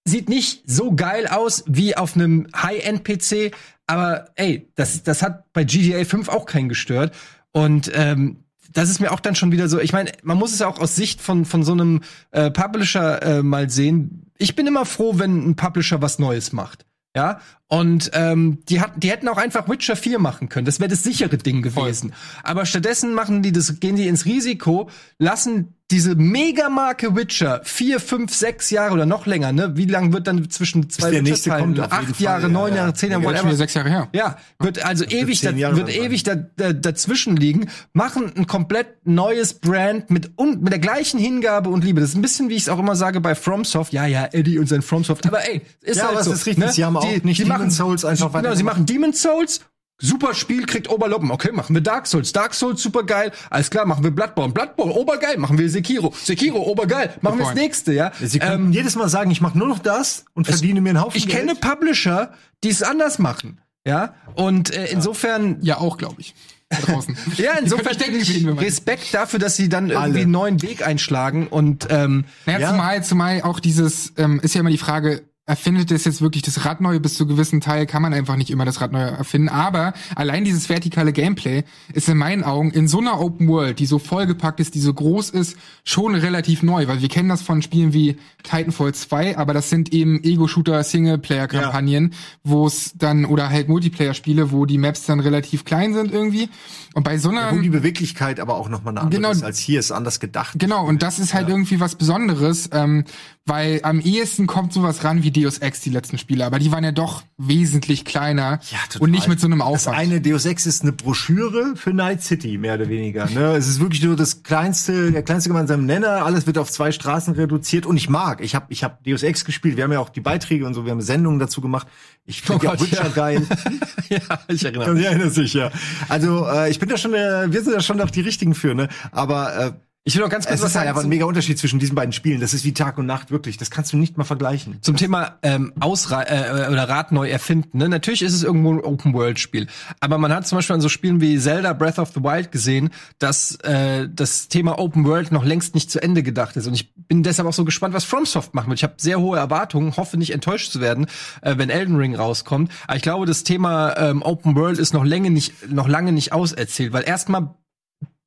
Sieht nicht so geil aus wie auf einem High-End-PC, aber ey, das, das hat bei GTA 5 auch keinen gestört. Und ähm, das ist mir auch dann schon wieder so, ich meine, man muss es ja auch aus Sicht von, von so einem äh, Publisher äh, mal sehen. Ich bin immer froh, wenn ein Publisher was Neues macht. Ja, und ähm, die, hat, die hätten auch einfach Witcher 4 machen können. Das wäre das sichere Ding gewesen. Aber stattdessen machen die das, gehen die ins Risiko, lassen diese Megamarke Witcher vier, fünf, sechs Jahre oder noch länger, ne? Wie lang wird dann zwischen zwei der nächste kommt, Acht Jahre, ja, neun ja. Jahre, zehn Jahre, Ja, Schon whatever. wieder sechs Jahre her. Ja, wird also ewig, da, zehn Jahre wird dann sein. ewig da, da, dazwischen liegen, machen ein komplett neues Brand mit, un, mit der gleichen Hingabe und Liebe. Das ist ein bisschen, wie ich es auch immer sage bei FromSoft. Ja, ja, Eddie und sein FromSoft. Aber ey, ist Ja, halt aber so. ist richtig. Sie haben auch nicht die Demon's machen, Souls einfach Genau, sie machen Demon's Souls. Super Spiel, kriegt Oberloppen. Okay, machen wir Dark Souls. Dark Souls, super geil. Alles klar, machen wir Bloodborne. Bloodborne, obergeil. Machen wir Sekiro. Sekiro, obergeil. Machen wir das nächste, ja. Sie können jedes Mal sagen, ich mache nur noch das und verdiene mir einen Haufen Ich Geld. kenne Publisher, die es anders machen. Ja, und äh, insofern Ja, auch, glaube ich. Draußen. Ja, insofern meinen. Respekt dafür, dass sie dann irgendwie Alle. einen neuen Weg einschlagen und ähm, Naja, Ja. zumal, zumal auch dieses, ähm, ist ja immer die Frage, erfindet es jetzt wirklich das Rad neu? Bis zu gewissen Teil kann man einfach nicht immer das Rad neu erfinden. Aber allein dieses vertikale Gameplay ist in meinen Augen in so einer Open World, die so vollgepackt ist, die so groß ist, schon relativ neu. Weil wir kennen das von Spielen wie Titanfall 2, aber das sind eben Ego-Shooter, Singleplayer-Kampagnen, wo es dann, oder halt Multiplayer-Spiele, wo die Maps dann relativ klein sind irgendwie. Und bei so einer... wo die Beweglichkeit aber auch noch mal eine andere Genau. ist als hier, ist anders gedacht. Genau, und das ist halt irgendwie was Besonderes, ähm, weil am ehesten kommt sowas ran wie Deus Ex, die letzten Spiele, aber die waren ja doch wesentlich kleiner Ja, und nicht mit so einem Das Aufwand. eine Deus Ex ist eine Broschüre für Night City, mehr oder weniger. Ne? Es ist wirklich nur das kleinste, der kleinste gemeinsame Nenner. Alles wird auf zwei Straßen reduziert. Und ich mag, ich habe ich hab Deus Ex gespielt. Wir haben ja auch die Beiträge und so, wir haben Sendungen dazu gemacht. Ich finde Oh ja Gott, Witcher ja. geil. ja, ich erinnere Ja, erinnert sich, ja. Also äh, ich bin da schon, äh, wir sind da schon noch die richtigen für, ne? Aber äh, Ich will noch ganz kurz es was ist halt sagen einfach ein mega Unterschied zwischen diesen beiden Spielen. Das ist wie Tag und Nacht, wirklich. Das kannst du nicht mal vergleichen. zum Thema ähm, Ausra äh, oder Rad neu erfinden. Ne? Natürlich ist es irgendwo ein Open-World-Spiel, aber man hat zum Beispiel an so Spielen wie Zelda Breath of the Wild gesehen, dass äh, das Thema Open-World noch längst nicht zu Ende gedacht ist. Und ich bin deshalb auch so gespannt, was FromSoft machen wird. Ich habe sehr hohe Erwartungen, hoffe nicht enttäuscht zu werden, äh, wenn Elden Ring rauskommt. Aber ich glaube, das Thema ähm, Open World ist noch lange nicht noch lange nicht auserzählt, weil erstmal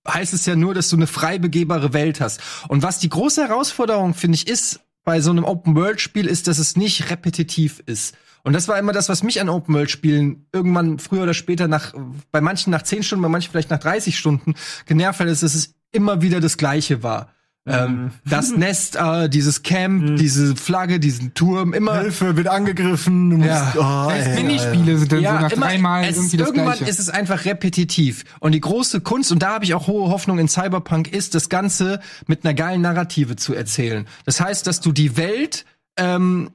heißt es ja nur, dass du eine frei begehbare Welt hast. Und was die große Herausforderung, finde ich, ist bei so einem Open-World-Spiel, ist, dass es nicht repetitiv ist. Und das war immer das, was mich an Open-World-Spielen irgendwann früher oder später nach, bei manchen nach 10 Stunden, bei manchen vielleicht nach 30 Stunden genervt hat, ist, dass es immer wieder das Gleiche war. Ähm, Mhm. das Nest, äh, dieses Camp, diese Flagge, diesen Turm, immer. Hilfe, wird angegriffen. Du musst, Ja. oh, ey, Minispiele sind dann so nach immer- dreimal es irgendwie das irgendwann Gleiche. ist es einfach repetitiv. Und die große Kunst, und da habe ich auch hohe Hoffnung in Cyberpunk, ist, das Ganze mit einer geilen Narrative zu erzählen. Das heißt, dass du die Welt, ähm,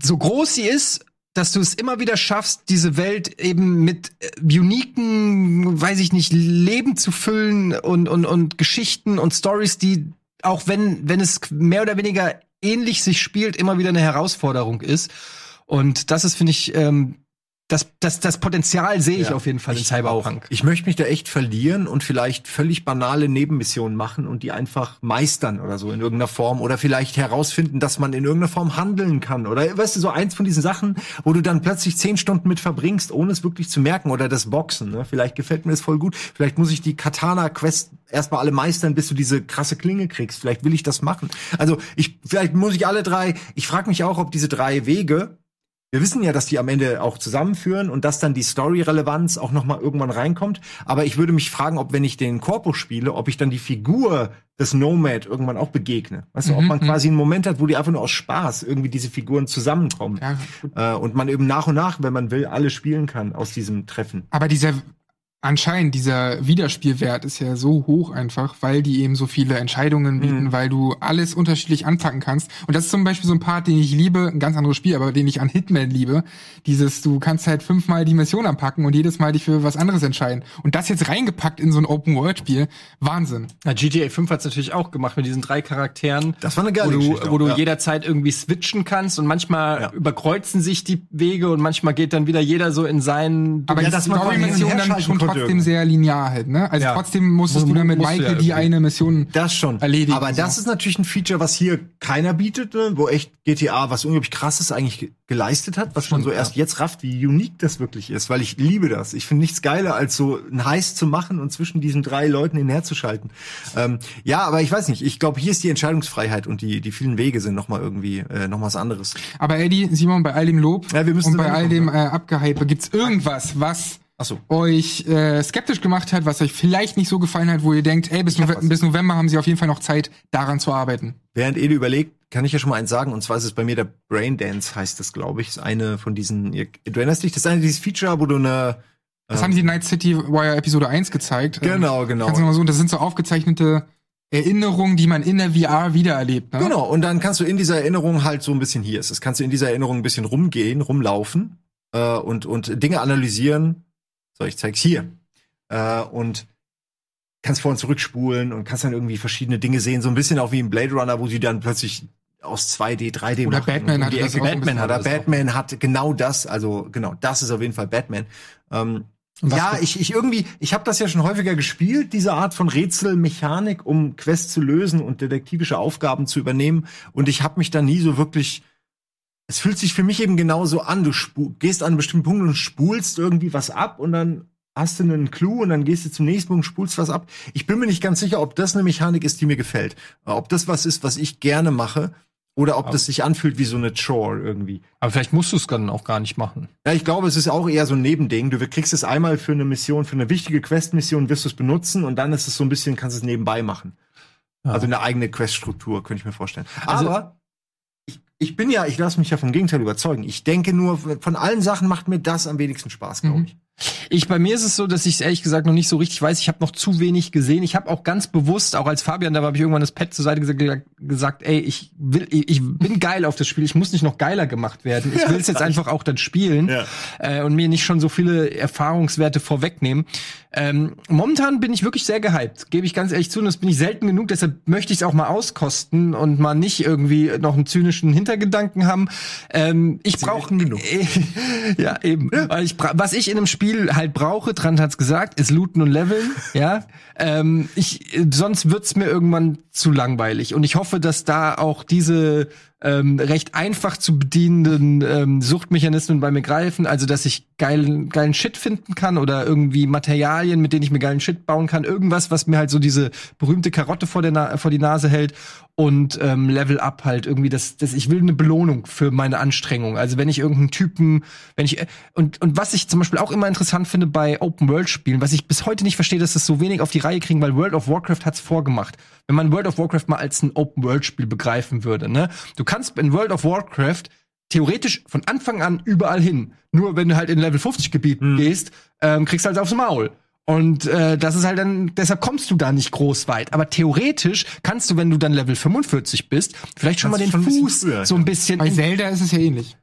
so groß sie ist, dass du es immer wieder schaffst, diese Welt eben mit äh, uniken, weiß ich nicht, Leben zu füllen und, und, und Geschichten und Stories, die, auch wenn, wenn es mehr oder weniger ähnlich sich spielt, immer wieder eine Herausforderung ist. Und das ist, finde ich, ähm, das, das, das Potenzial sehe ich Ja, auf jeden Fall in Cyberpunk. Ich möchte mich da echt verlieren und vielleicht völlig banale Nebenmissionen machen und die einfach meistern oder so in irgendeiner Form oder vielleicht herausfinden, dass man in irgendeiner Form handeln kann oder weißt du so eins von diesen Sachen, wo du dann plötzlich zehn Stunden mit verbringst, ohne es wirklich zu merken oder das Boxen. Ne? Vielleicht gefällt mir das voll gut. Vielleicht muss ich die Katana-Quest erstmal alle meistern, bis du diese krasse Klinge kriegst. Vielleicht will ich das machen. Also ich, vielleicht muss ich alle drei. Ich frage mich auch, ob diese drei Wege wir wissen ja, dass die am Ende auch zusammenführen und dass dann die Story-Relevanz auch noch mal irgendwann reinkommt. Aber ich würde mich fragen, ob wenn ich den Korpus spiele, ob ich dann die Figur des Nomad irgendwann auch begegne. Weißt du, ob man quasi einen Moment hat, wo die einfach nur aus Spaß irgendwie diese Figuren zusammenkommen. Ja. Äh, und man eben nach und nach, wenn man will, alle spielen kann aus diesem Treffen. Aber dieser anscheinend dieser Wiederspielwert ist ja so hoch einfach, weil die eben so viele Entscheidungen bieten, Mhm. weil du alles unterschiedlich anpacken kannst. Und das ist zum Beispiel so ein Part, den ich liebe, ein ganz anderes Spiel, aber den ich an Hitman liebe. Dieses, du kannst halt fünfmal die Mission anpacken und jedes Mal dich für was anderes entscheiden. Und das jetzt reingepackt in so ein Open-World-Spiel, Wahnsinn. Ja, GTA 5 hat es natürlich auch gemacht mit diesen drei Charakteren. Das war eine geile wo du, Geschichte wo du ja. jederzeit irgendwie switchen kannst und manchmal Ja. überkreuzen sich die Wege und manchmal geht dann wieder jeder so in seinen. Aber Ja, allem Story-Mission dann schon trotzdem sehr linear halt, ne? Also Ja. trotzdem musstest Mu- du dann mit Michael ja die eine Mission Das schon. erledigen. Aber das so. ist natürlich ein Feature, was hier keiner bietet, ne? wo echt GTA was unglaublich krasses eigentlich ge geleistet hat, was man so erst jetzt rafft, wie unique das wirklich ist, weil ich liebe das. Ich finde nichts geiler, als so ein Heiß zu machen und zwischen diesen drei Leuten hinherzuschalten. Ähm, ja, aber ich weiß nicht. Ich glaube, hier ist die Entscheidungsfreiheit und die, die vielen Wege sind noch mal irgendwie äh, noch was anderes. Aber Eddie, Simon, bei all dem Lob Ja, wir müssen und bei all dem kommen. äh, Abgehype, gibt's irgendwas, was so. euch äh, skeptisch gemacht hat, was euch vielleicht nicht so gefallen hat, wo ihr denkt, ey, bis, Nove bis November haben sie auf jeden Fall noch Zeit, daran zu arbeiten. Während Ede überlegt, kann ich ja schon mal eins sagen, und zwar ist es bei mir der Braindance, heißt das, glaube ich. Ist eine von diesen, ihr, du erinnerst dich, das ist eine dieses Feature, wo du eine Das haben sie in Night City Wire Episode 1 gezeigt. Genau, genau. Kannst du mal so, das sind so aufgezeichnete Erinnerungen, die man in der VR wiedererlebt. Ne? Genau, und dann kannst du in dieser Erinnerung halt so ein bisschen hier ist. Das kannst du in dieser Erinnerung ein bisschen rumgehen, rumlaufen äh, und, und Dinge analysieren. So, ich zeig's hier. Äh, und kannst vor und zurückspulen und kannst dann irgendwie verschiedene Dinge sehen, so ein bisschen auch wie im Blade Runner, wo sie dann plötzlich aus 2D, 3D Oder machen Batman die das Batman hat. Batman hat genau das, also genau, das ist auf jeden Fall Batman. Ähm, ja, ich, ich irgendwie, ich habe das ja schon häufiger gespielt, diese Art von Rätselmechanik, um Quests zu lösen und detektivische Aufgaben zu übernehmen. Und ich habe mich da nie so wirklich. Es fühlt sich für mich eben genauso an. Du gehst an einen bestimmten Punkt und spulst irgendwie was ab und dann hast du einen Clou und dann gehst du zum nächsten Punkt, spulst was ab. Ich bin mir nicht ganz sicher, ob das eine Mechanik ist, die mir gefällt. Ob das was ist, was ich gerne mache. Oder ob das sich anfühlt wie so eine Chore irgendwie. Aber vielleicht musst du es dann auch gar nicht machen. Ja, ich glaube, es ist auch eher so ein Nebending. Du kriegst es einmal für eine Mission, für eine wichtige Quest-Mission wirst du es benutzen und dann ist es so ein bisschen, kannst du es nebenbei machen. Ja. Also eine eigene Quest-Struktur, könnte ich mir vorstellen. Also- Aber ich, ich bin ja, ich lasse mich ja vom Gegenteil überzeugen. Ich denke nur, von allen Sachen macht mir das am wenigsten Spaß, glaube Mhm. Ich. Bei mir ist es so, dass ich es ehrlich gesagt noch nicht so richtig weiß. Ich habe noch zu wenig gesehen. Ich habe auch ganz bewusst, auch als Fabian, da habe ich irgendwann das Pad zur Seite gesagt, gesagt, ey, ich will, ich, bin geil auf das Spiel. Ich muss nicht noch geiler gemacht werden. Ich will es jetzt einfach auch dann spielen Ja. äh, und mir nicht schon so viele Erfahrungswerte vorwegnehmen. Ähm, momentan bin ich wirklich sehr gehypt, gebe ich ganz ehrlich zu. Und das bin ich selten genug. Deshalb möchte ich es auch mal auskosten und mal nicht irgendwie noch einen zynischen Hintergedanken haben. Ähm, ich brauche genug. ja, eben. Weil ich was ich in einem Spiel halt brauche, Trant hat's gesagt, ist looten und leveln. ja. Ähm, ich, sonst wird's mir irgendwann zu langweilig. Und ich hoffe, dass da auch diese ähm, recht einfach zu bedienenden ähm, Suchtmechanismen bei mir greifen. Also, dass ich geilen, geilen Shit finden kann oder irgendwie Materialien, mit denen ich mir geilen Shit bauen kann. Irgendwas, was mir halt so diese berühmte Karotte vor, der Na vor die Nase hält. Und ähm, Level Up halt irgendwie das, das ich will eine Belohnung für meine Anstrengung. Also wenn ich irgendeinen Typen, wenn ich und und was ich zum Beispiel auch immer interessant finde bei Open World Spielen, was ich bis heute nicht verstehe, dass das so wenig auf die Reihe kriegen, weil World of Warcraft hat's vorgemacht. Wenn man World of Warcraft mal als ein Open World Spiel begreifen würde, ne? Du kannst in World of Warcraft theoretisch von Anfang an überall hin. Nur wenn du halt in Level 50 Gebiet Hm. gehst, ähm, kriegst du halt aufs Maul. Und äh, das ist halt dann, deshalb kommst du da nicht groß weit. Aber theoretisch kannst du, wenn du dann Level 45 bist, vielleicht schon Kannst mal den schon Fuß früher, so ein bisschen. Bei Zelda ist es ja ähnlich.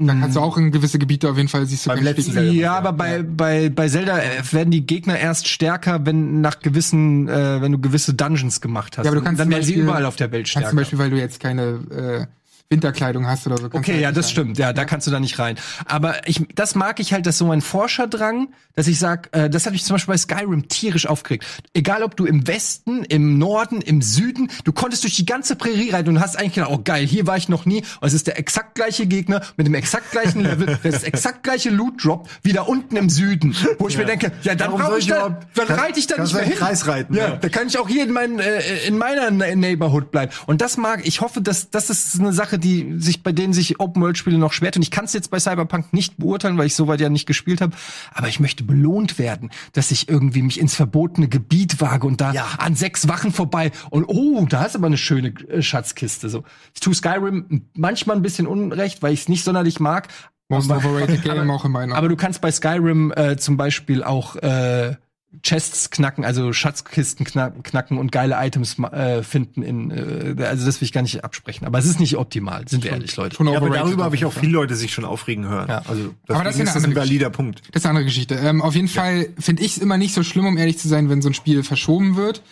Da kannst du auch in gewisse Gebiete auf jeden Fall siehst du Beim letzten Zelda. ja, aber bei, bei, bei Zelda äh, werden die Gegner erst stärker, wenn nach gewissen, äh, wenn du gewisse Dungeons gemacht hast. Ja, aber du kannst dann werden sie überall auf der Welt Kannst stärker. zum Beispiel, weil du jetzt keine äh, Winterkleidung hast oder so. Okay, halt ja, das rein. stimmt. Ja, da kannst du da nicht rein. Aber ich, das mag ich halt, dass so ein Forscherdrang, dass ich sag, äh, das hat mich zum Beispiel bei Skyrim tierisch aufgeregt. Egal, ob du im Westen, im Norden, im Süden, du konntest durch die ganze Prärie reiten und hast eigentlich gedacht, oh geil, hier war ich noch nie. Und es ist der exakt gleiche Gegner mit dem exakt gleichen Level, das exakt gleiche Loot Drop wie da unten im Süden, wo ich mir denke, ja, dann Warum brauch soll ich ich da, dann reite ich da nicht mehr hin. Kreis reiten, Ja, ja. da kann ich auch hier in, mein, äh, in meiner Neighborhood bleiben. Und das mag, ich hoffe, dass das ist eine Sache, die sich bei denen sich Open World Spiele noch schwer tun. Ich kann es jetzt bei Cyberpunk nicht beurteilen, weil ich soweit ja nicht gespielt habe. Aber ich möchte belohnt werden, dass ich irgendwie mich ins verbotene Gebiet wage und da Ja. an sechs Wachen vorbei und oh, da ist aber eine schöne äh, Schatzkiste. So, ich tue Skyrim manchmal ein bisschen unrecht, weil ich es nicht sonderlich mag. Most Aber- overrated Game auch in meiner. Aber du kannst bei Skyrim äh, zum Beispiel auch äh, Chests knacken, also Schatzkisten knacken, und geile Items äh, finden in äh, also das will ich gar nicht absprechen. Aber es ist nicht optimal, sind wir ehrlich, Leute. schon Ja, aber darüber habe ich auch viele Leute sich schon aufregen hören. Ja. Also Aber das ist deswegen eine ist das ein valider Punkt. Das ist eine andere Geschichte. Ähm, auf jeden Fall finde ich es immer nicht so schlimm, um ehrlich zu sein, wenn so ein Spiel verschoben wird.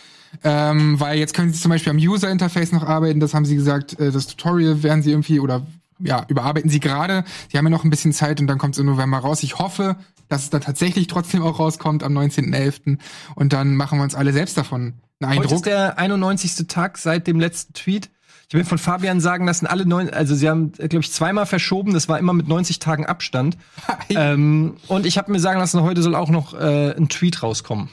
Ähm, weil jetzt können sie zum Beispiel am User-Interface noch arbeiten, das haben sie gesagt, äh, das Tutorial werden sie irgendwie oder ja, überarbeiten sie gerade. Sie haben ja noch ein bisschen Zeit und dann kommt es im November raus. Ich hoffe, dass es dann tatsächlich trotzdem auch rauskommt am 19.11. Und dann machen wir uns alle selbst davon einen Heute Eindruck. ist der 91. Tag seit dem letzten Tweet. Ich mir von Fabian sagen lassen, alle neun, also sie haben, glaube ich, zweimal verschoben. Das war immer mit 90 Tagen Abstand. ähm, und ich habe mir sagen lassen, heute soll auch noch äh, ein Tweet rauskommen.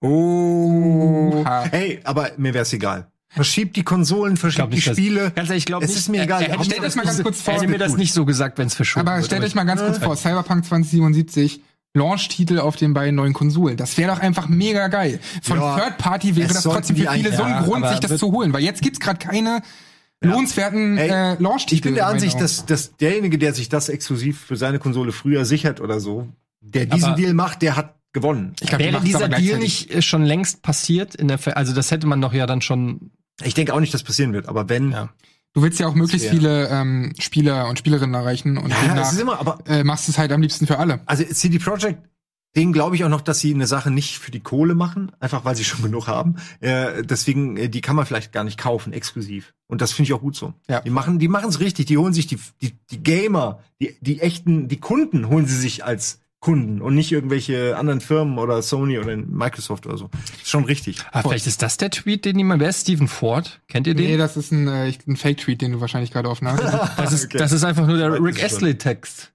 Oh. Oha. Hey, aber mir wär's egal. Verschiebt die Konsolen, verschiebt die dass- Spiele. Ganz ehrlich, ich glaube Es nicht. ist mir egal. Er, er hätte Hauptsache, mir das stellt euch mal ganz nicht- kurz vor, hätte mir das gut. nicht so gesagt, wenn es verschoben Aber wird. stellt euch mal ganz kurz vor, Cyberpunk 2077, Launch-Titel auf den beiden neuen Konsolen. Das wäre doch einfach mega geil. Von Ja, Third Party wäre das trotzdem für viele so ein ja, Grund, sich das zu holen. Weil jetzt gibt's gerade keine lohnenswerten Ey, äh, Launch-Titel. Ich bin der Ansicht, dass, dass derjenige, der sich das exklusiv für seine Konsole früher sichert oder so, der diesen Aber- Deal macht, der hat gewonnen. Ich glaub, Wäre dieser Deal nicht äh, schon längst passiert? In der Ver also das hätte man doch ja dann schon. Ich denke auch nicht, dass passieren wird, aber wenn. Ja. Du willst ja auch möglichst viele ähm, Spieler und Spielerinnen erreichen und Ja, demnach es ist immer, aber äh, machst du es halt am liebsten für alle. also CD Projekt, denen glaube ich auch noch, dass sie eine Sache nicht für die Kohle machen, einfach weil sie schon genug haben. Äh, deswegen, äh, die kann man vielleicht gar nicht kaufen, exklusiv. Und das finde ich auch gut so. Ja. Die machen, die machen es richtig. Die holen sich die, die, die Gamer, die, die echten, die Kunden holen sie sich als Kunden und nicht irgendwelche anderen Firmen oder Sony oder Microsoft oder so. Ist schon richtig. Ah, vielleicht ist das der Tweet, den jemand. Wer ist Stephen Ford? Kennt ihr den? Nee, das ist ein, äh, ein Fake-Tweet, den du wahrscheinlich gerade offen hast. das, ist, Okay. das ist einfach nur der Weiß Rick. Astley-Text.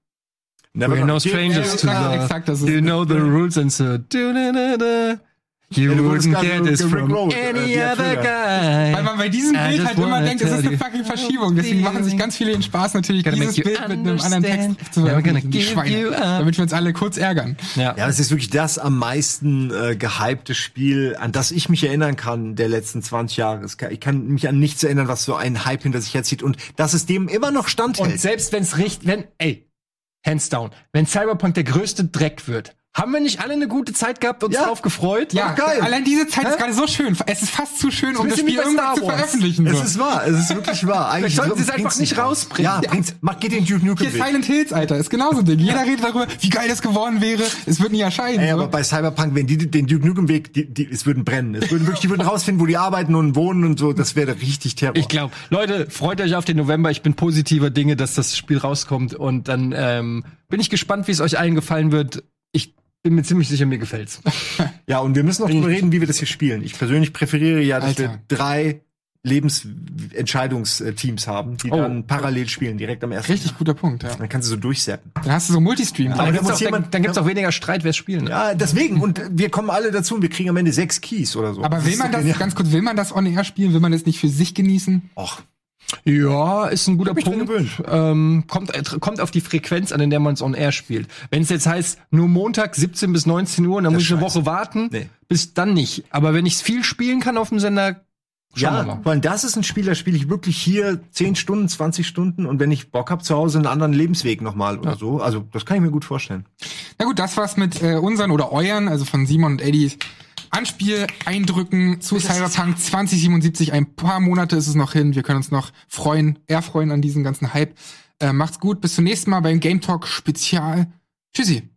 Never We're no strangers to exakt, love. exakt, das ist- Do you know the rules and so do da da da. You Ja, wouldn't gerade get so this from any die other guy. Weil man bei diesem I Bild halt immer denkt, es ist eine fucking Verschiebung. Deswegen machen sich ganz viele den Spaß natürlich, dieses Bild mit einem anderen. Text zu veröffentlichen, die Schweine. Damit wir uns alle kurz ärgern. Ja. Ja, es ist wirklich das am meisten äh, gehypte Spiel, an das ich mich erinnern kann der letzten 20 Jahre. Kann, ich kann mich an nichts erinnern, was so einen Hype hinter sich herzieht und dass es dem immer noch standhält. Und selbst wenn's richtig, wenn, ey, hands down, wenn Cyberpunk der größte Dreck wird, haben wir nicht alle eine gute Zeit gehabt und uns Ja. drauf gefreut? Ja, geil. allein diese Zeit Hä? ist gerade so schön. Es ist fast zu schön, um ein das Spiel irgendwann zu veröffentlichen. es So. ist wahr, es ist wirklich wahr. Eigentlich sollten sie es einfach nicht raus. rausbringen. Ja, bringt's, mach, geht den Duke Nukem Hier Weg. Silent Hills, Alter, ist genauso ein Ding. Jeder redet darüber, wie geil das geworden wäre. Es wird nie erscheinen. Ey, so. aber bei Cyberpunk, wenn die den Duke Nukem Weg, die, die, es würden brennen. Es würden wirklich, die würden rausfinden, wo die arbeiten und wohnen und so. Das wäre richtig Terror. Ich glaube, Leute, freut euch auf den November. Ich bin positiver Dinge, dass das Spiel rauskommt. Und dann ähm, bin ich gespannt, wie es euch allen gefallen wird. Ich bin mir ziemlich sicher, mir gefällt's. Ja, und wir müssen noch drüber reden, wie wir das hier spielen. Ich persönlich präferiere ja, dass Alter. wir drei Lebensentscheidungsteams haben, die Oh. dann parallel spielen, direkt am ersten Richtig Tag. guter Punkt, ja. Dann kannst du so durchseppen. Dann hast du so Multistream. Aber Dann da gibt's auch, dann, jemand- dann gibt's auch weniger Streit, wer spielen. Ne? Ja, deswegen. Und wir kommen alle dazu und wir kriegen am Ende sechs Keys oder so. Aber will man das, ganz kurz, will man das on air spielen? Will man das nicht für sich genießen? Och, Ja, ist ein guter Punkt. Ähm, kommt, äh, kommt auf die Frequenz an, in der man es on air spielt. Wenn es jetzt heißt, nur Montag 17 bis 19 Uhr, dann muss ich eine. Woche warten, Nee. bis dann nicht. Aber wenn ich viel spielen kann auf dem Sender, schauen wir ja, mal. weil das ist ein Spiel, da spiele ich wirklich hier 10 Stunden, 20 Stunden und wenn ich Bock hab zu Hause einen anderen Lebensweg nochmal oder so. Also das kann ich mir gut vorstellen. Na gut, das war's mit äh, unseren oder euren, also von Simon und Eddie, Anspiel-Eindrücken zu Cyberpunk 2077. Ein paar Monate ist es noch hin. Wir können uns noch freuen, erfreuen an diesem ganzen Hype. Äh, macht's gut. Bis zum nächsten Mal beim Game Talk Spezial. Tschüssi.